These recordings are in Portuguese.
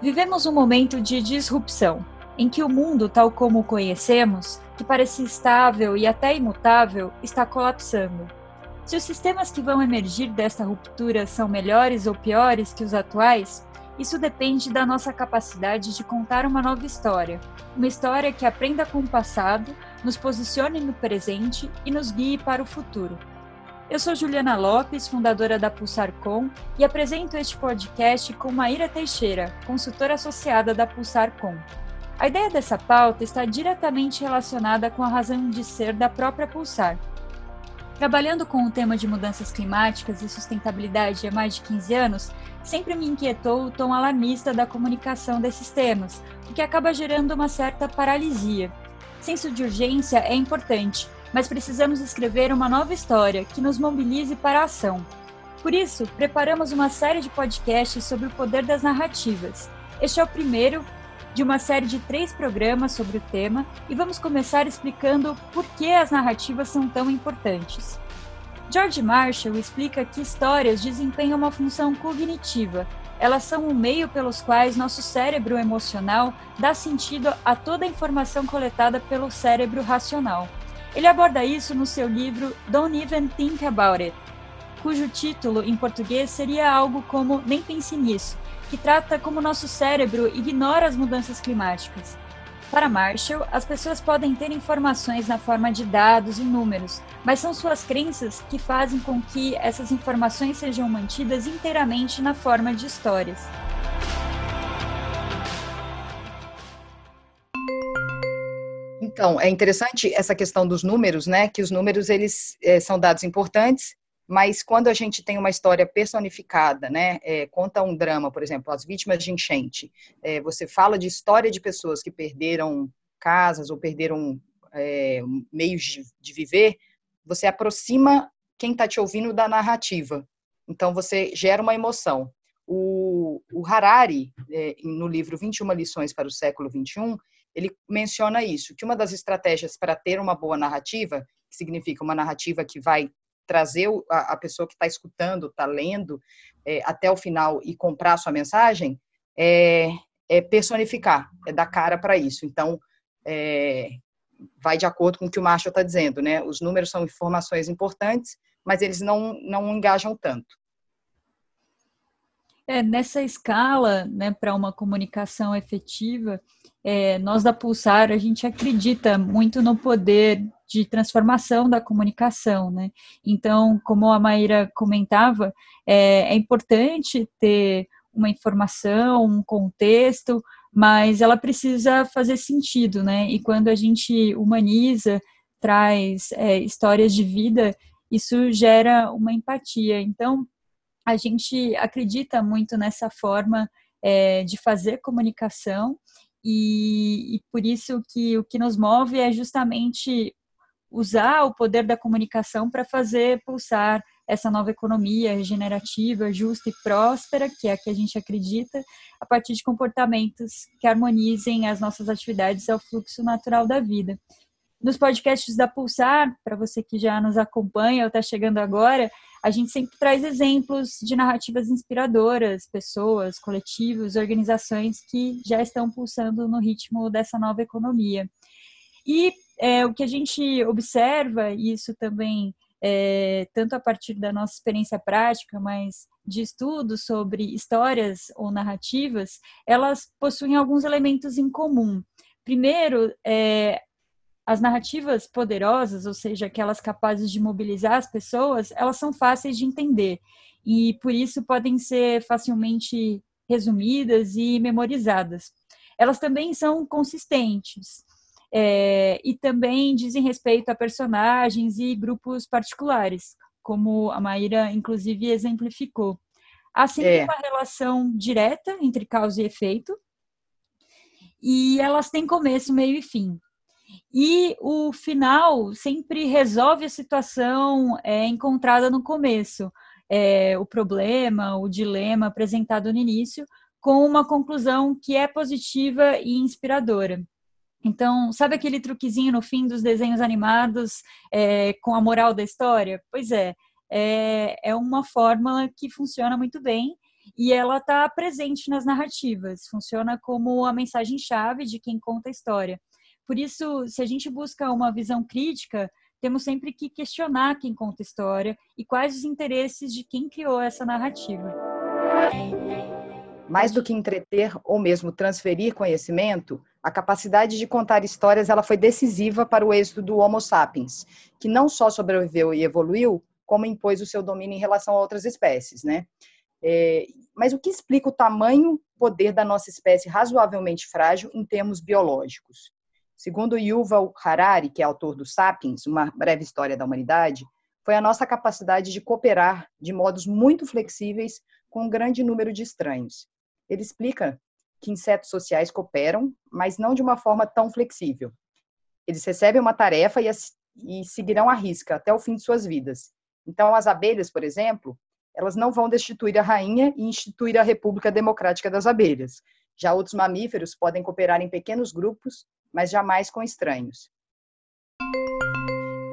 Vivemos um momento de disrupção, em que o mundo, tal como o conhecemos, que parecia estável e até imutável, está colapsando. Se os sistemas que vão emergir desta ruptura são melhores ou piores que os atuais, isso depende da nossa capacidade de contar uma nova história, uma história que aprenda com o passado, nos posicione no presente e nos guie para o futuro. Eu sou Juliana Lopes, fundadora da PulsarCom, e apresento este podcast com Maíra Teixeira, consultora associada da PulsarCom. A ideia dessa pauta está diretamente relacionada com a razão de ser da própria Pulsar. Trabalhando com o tema de mudanças climáticas e sustentabilidade há mais de 15 anos, sempre me inquietou o tom alarmista da comunicação desses temas, o que acaba gerando uma certa paralisia. Senso de urgência é importante, mas precisamos escrever uma nova história que nos mobilize para a ação. Por isso, preparamos uma série de podcasts sobre o poder das narrativas. Este é o primeiro de uma série de três programas sobre o tema e vamos começar explicando por que as narrativas são tão importantes. George Marshall explica que histórias desempenham uma função cognitiva. Elas são o meio pelos quais nosso cérebro emocional dá sentido a toda a informação coletada pelo cérebro racional. Ele aborda isso no seu livro Don't Even Think About It, cujo título em português seria algo como Nem Pense Nisso, que trata como nosso cérebro ignora as mudanças climáticas. Para Marshall, as pessoas podem ter informações na forma de dados e números, mas são suas crenças que fazem com que essas informações sejam mantidas inteiramente na forma de histórias. Então, é interessante essa questão dos números, né? Que os números eles é, são dados importantes, mas quando a gente tem uma história personificada, né? É, conta um drama, por exemplo, as vítimas de enchente. É, você fala de história de pessoas que perderam casas ou perderam meios de, de viver. Você aproxima quem está te ouvindo da narrativa. Então você gera uma emoção. O, o Harari, no livro 21 lições para o século 21, ele menciona isso, que uma das estratégias para ter uma boa narrativa, que significa uma narrativa que vai trazer a, pessoa que está escutando, está lendo, é, até o final e comprar a sua mensagem, é, é personificar, é dar cara para isso. Então, é, vai de acordo com o que o Marshall está dizendo, né? Os números são informações importantes, mas eles não, não engajam tanto. É, nessa escala, né, para uma comunicação efetiva, é, nós da Pulsar, a gente acredita muito no poder de transformação da comunicação, né? Então, como a Maíra comentava, é, é importante ter uma informação, um contexto, mas ela precisa fazer sentido, né? E quando a gente humaniza, traz é, histórias de vida, isso gera uma empatia. Então, a gente acredita muito nessa forma é, de fazer comunicação e, e por isso que o que nos move é justamente usar o poder da comunicação para fazer pulsar essa nova economia regenerativa, justa e próspera, que é a que a gente acredita, a partir de comportamentos que harmonizem as nossas atividades ao fluxo natural da vida. Nos podcasts da Pulsar, para você que já nos acompanha ou está chegando agora, a gente sempre traz exemplos de narrativas inspiradoras, pessoas, coletivos, organizações que já estão pulsando no ritmo dessa nova economia. E é, o que a gente observa, isso também é, tanto a partir da nossa experiência prática, mas de estudos sobre histórias ou narrativas, elas possuem alguns elementos em comum. Primeiro, é, as narrativas poderosas, ou seja, aquelas capazes de mobilizar as pessoas, elas são fáceis de entender e por isso podem ser facilmente resumidas e memorizadas. Elas também são consistentes é, e também dizem respeito a personagens e grupos particulares, como a Maíra, inclusive, exemplificou. Há sempre é. uma relação direta entre causa e efeito, e elas têm começo, meio e fim. E o final sempre resolve a situação é, encontrada no começo, é, o problema, o dilema apresentado no início, com uma conclusão que é positiva e inspiradora. Então, sabe aquele truquezinho no fim dos desenhos animados é, com a moral da história? Pois é, é, é uma fórmula que funciona muito bem e ela está presente nas narrativas, funciona como a mensagem-chave de quem conta a história. Por isso, se a gente busca uma visão crítica, temos sempre que questionar quem conta história e quais os interesses de quem criou essa narrativa. Mais do que entreter ou mesmo transferir conhecimento, a capacidade de contar histórias ela foi decisiva para o êxito do Homo sapiens, que não só sobreviveu e evoluiu, como impôs o seu domínio em relação a outras espécies, né? É, mas o que explica o tamanho poder da nossa espécie razoavelmente frágil em termos biológicos? Segundo Yuval Harari, que é autor do Sapiens, uma breve história da humanidade, foi a nossa capacidade de cooperar de modos muito flexíveis com um grande número de estranhos. Ele explica que insetos sociais cooperam, mas não de uma forma tão flexível. Eles recebem uma tarefa e, e seguirão à risca até o fim de suas vidas. Então, as abelhas, por exemplo, elas não vão destituir a rainha e instituir a República Democrática das Abelhas. Já outros mamíferos podem cooperar em pequenos grupos, mas jamais com estranhos.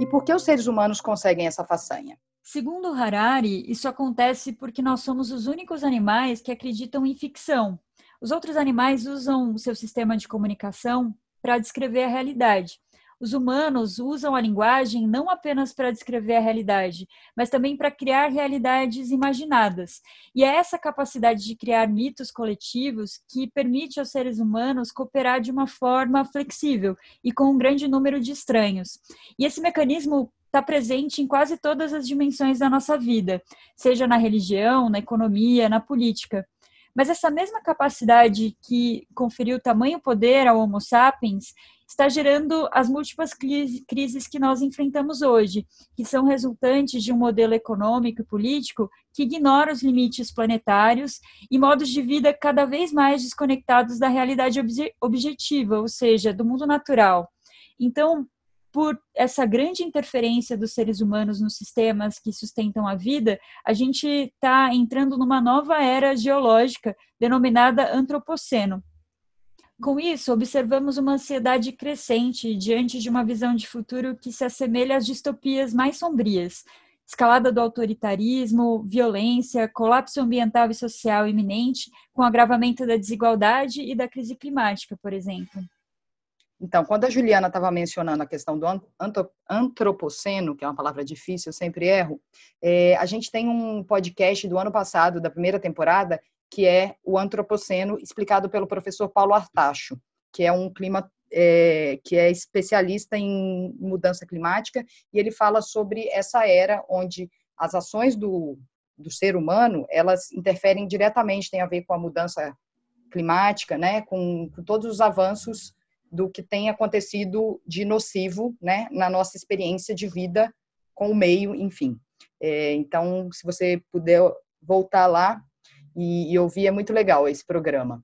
E por que os seres humanos conseguem essa façanha? Segundo Harari, isso acontece porque nós somos os únicos animais que acreditam em ficção, os outros animais usam o seu sistema de comunicação para descrever a realidade. Os humanos usam a linguagem não apenas para descrever a realidade, mas também para criar realidades imaginadas. E é essa capacidade de criar mitos coletivos que permite aos seres humanos cooperar de uma forma flexível e com um grande número de estranhos. E esse mecanismo está presente em quase todas as dimensões da nossa vida, seja na religião, na economia, na política. Mas essa mesma capacidade que conferiu tamanho poder ao Homo sapiens está gerando as múltiplas crises que nós enfrentamos hoje, que são resultantes de um modelo econômico e político que ignora os limites planetários e modos de vida cada vez mais desconectados da realidade objetiva, ou seja, do mundo natural. Então, por essa grande interferência dos seres humanos nos sistemas que sustentam a vida, a gente está entrando numa nova era geológica denominada antropoceno. Com isso, observamos uma ansiedade crescente diante de uma visão de futuro que se assemelha às distopias mais sombrias, escalada do autoritarismo, violência, colapso ambiental e social iminente, com agravamento da desigualdade e da crise climática, por exemplo. Então, quando a Juliana estava mencionando a questão do antropoceno, que é uma palavra difícil, eu sempre erro, é, a gente tem um podcast do ano passado, da primeira temporada, que é o antropoceno, explicado pelo professor Paulo Artacho, que é um clima é, que é especialista em mudança climática, e ele fala sobre essa era onde as ações do, do ser humano, elas interferem diretamente, tem a ver com a mudança climática, né, com, com todos os avanços do que tem acontecido de nocivo né, na nossa experiência de vida com o meio, enfim. É, então, se você puder voltar lá e, e ouvir, é muito legal esse programa.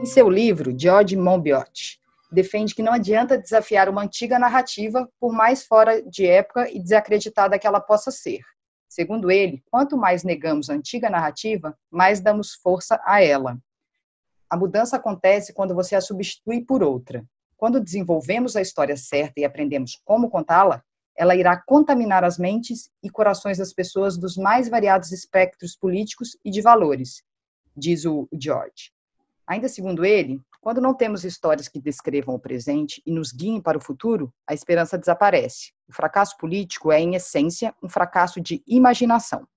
Em seu livro, George Monbiot defende que não adianta desafiar uma antiga narrativa, por mais fora de época e desacreditada que ela possa ser. Segundo ele, quanto mais negamos a antiga narrativa, mais damos força a ela. A mudança acontece quando você a substitui por outra. Quando desenvolvemos a história certa e aprendemos como contá-la, ela irá contaminar as mentes e corações das pessoas dos mais variados espectros políticos e de valores, diz o George. Ainda segundo ele, quando não temos histórias que descrevam o presente e nos guiem para o futuro, a esperança desaparece. O fracasso político é, em essência, um fracasso de imaginação.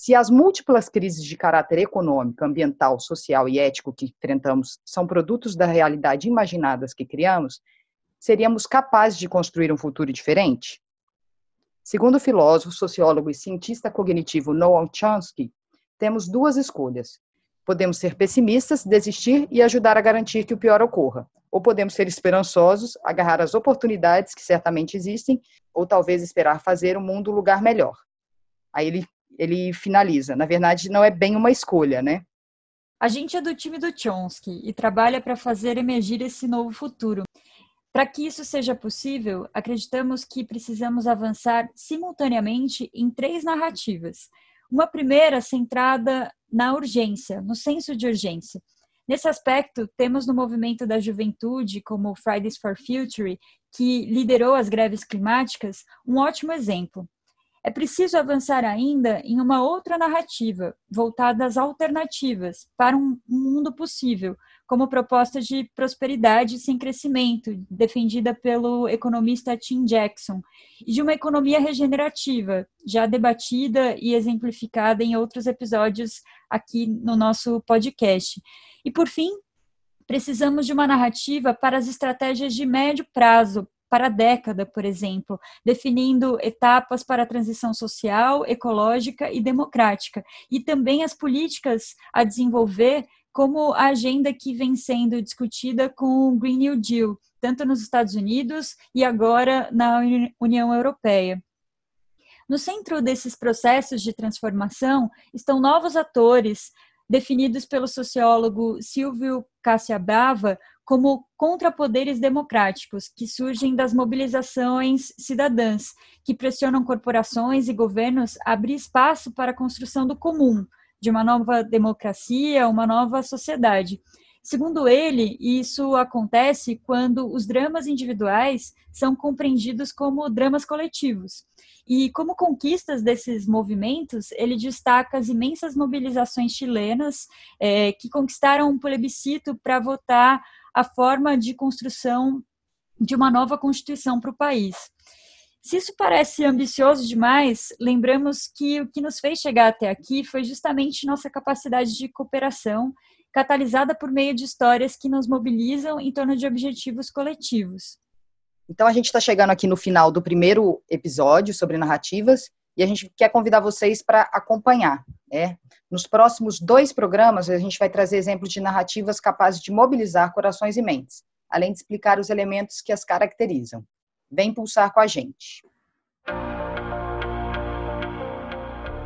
Se as múltiplas crises de caráter econômico, ambiental, social e ético que enfrentamos são produtos da realidade imaginadas que criamos, seríamos capazes de construir um futuro diferente? Segundo o filósofo, sociólogo e cientista cognitivo Noam Chomsky, temos duas escolhas. Podemos ser pessimistas, desistir e ajudar a garantir que o pior ocorra. Ou podemos ser esperançosos, agarrar as oportunidades que certamente existem, ou talvez esperar fazer o mundo um lugar melhor. Aí ele ele finaliza. Na verdade, não é bem uma escolha, né? A gente é do time do Chomsky e trabalha para fazer emergir esse novo futuro. Para que isso seja possível, acreditamos que precisamos avançar simultaneamente em três narrativas. Uma primeira centrada na urgência, no senso de urgência. Nesse aspecto, temos no movimento da juventude, como Fridays for Future, que liderou as greves climáticas, um ótimo exemplo. É preciso avançar ainda em uma outra narrativa, voltada às alternativas para um mundo possível, como proposta de prosperidade sem crescimento, defendida pelo economista Tim Jackson, e de uma economia regenerativa, já debatida e exemplificada em outros episódios aqui no nosso podcast. E, por fim, precisamos de uma narrativa para as estratégias de médio prazo, para a década, por exemplo, definindo etapas para a transição social, ecológica e democrática, e também as políticas a desenvolver como a agenda que vem sendo discutida com o Green New Deal, tanto nos Estados Unidos e agora na União Europeia. No centro desses processos de transformação estão novos atores, definidos pelo sociólogo Silvio Cassiabava como contrapoderes democráticos que surgem das mobilizações cidadãs, que pressionam corporações e governos a abrir espaço para a construção do comum, de uma nova democracia, uma nova sociedade. Segundo ele, isso acontece quando os dramas individuais são compreendidos como dramas coletivos. E como conquistas desses movimentos, ele destaca as imensas mobilizações chilenas é, que conquistaram um plebiscito para votar a forma de construção de uma nova constituição para o país. Se isso parece ambicioso demais, lembramos que o que nos fez chegar até aqui foi justamente nossa capacidade de cooperação, catalisada por meio de histórias que nos mobilizam em torno de objetivos coletivos. Então, a gente está chegando aqui no final do primeiro episódio sobre narrativas e a gente quer convidar vocês para acompanhar. Né? Nos próximos dois programas, a gente vai trazer exemplos de narrativas capazes de mobilizar corações e mentes, além de explicar os elementos que as caracterizam. Vem pulsar com a gente.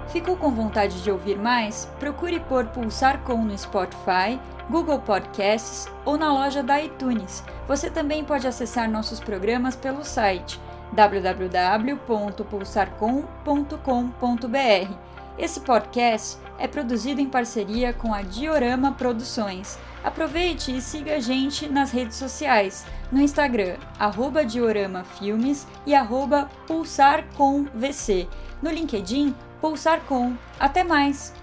Ficou com vontade de ouvir mais? Procure por Pulsar Com no Spotify, Google Podcasts ou na loja da iTunes. Você também pode acessar nossos programas pelo site www.pulsarcom.com.br. Esse podcast é produzido em parceria com a Diorama Produções. Aproveite e siga a gente nas redes sociais, no Instagram, arroba Diorama Filmes e arroba PulsarComVC. No LinkedIn, Pulsar Com. Até mais!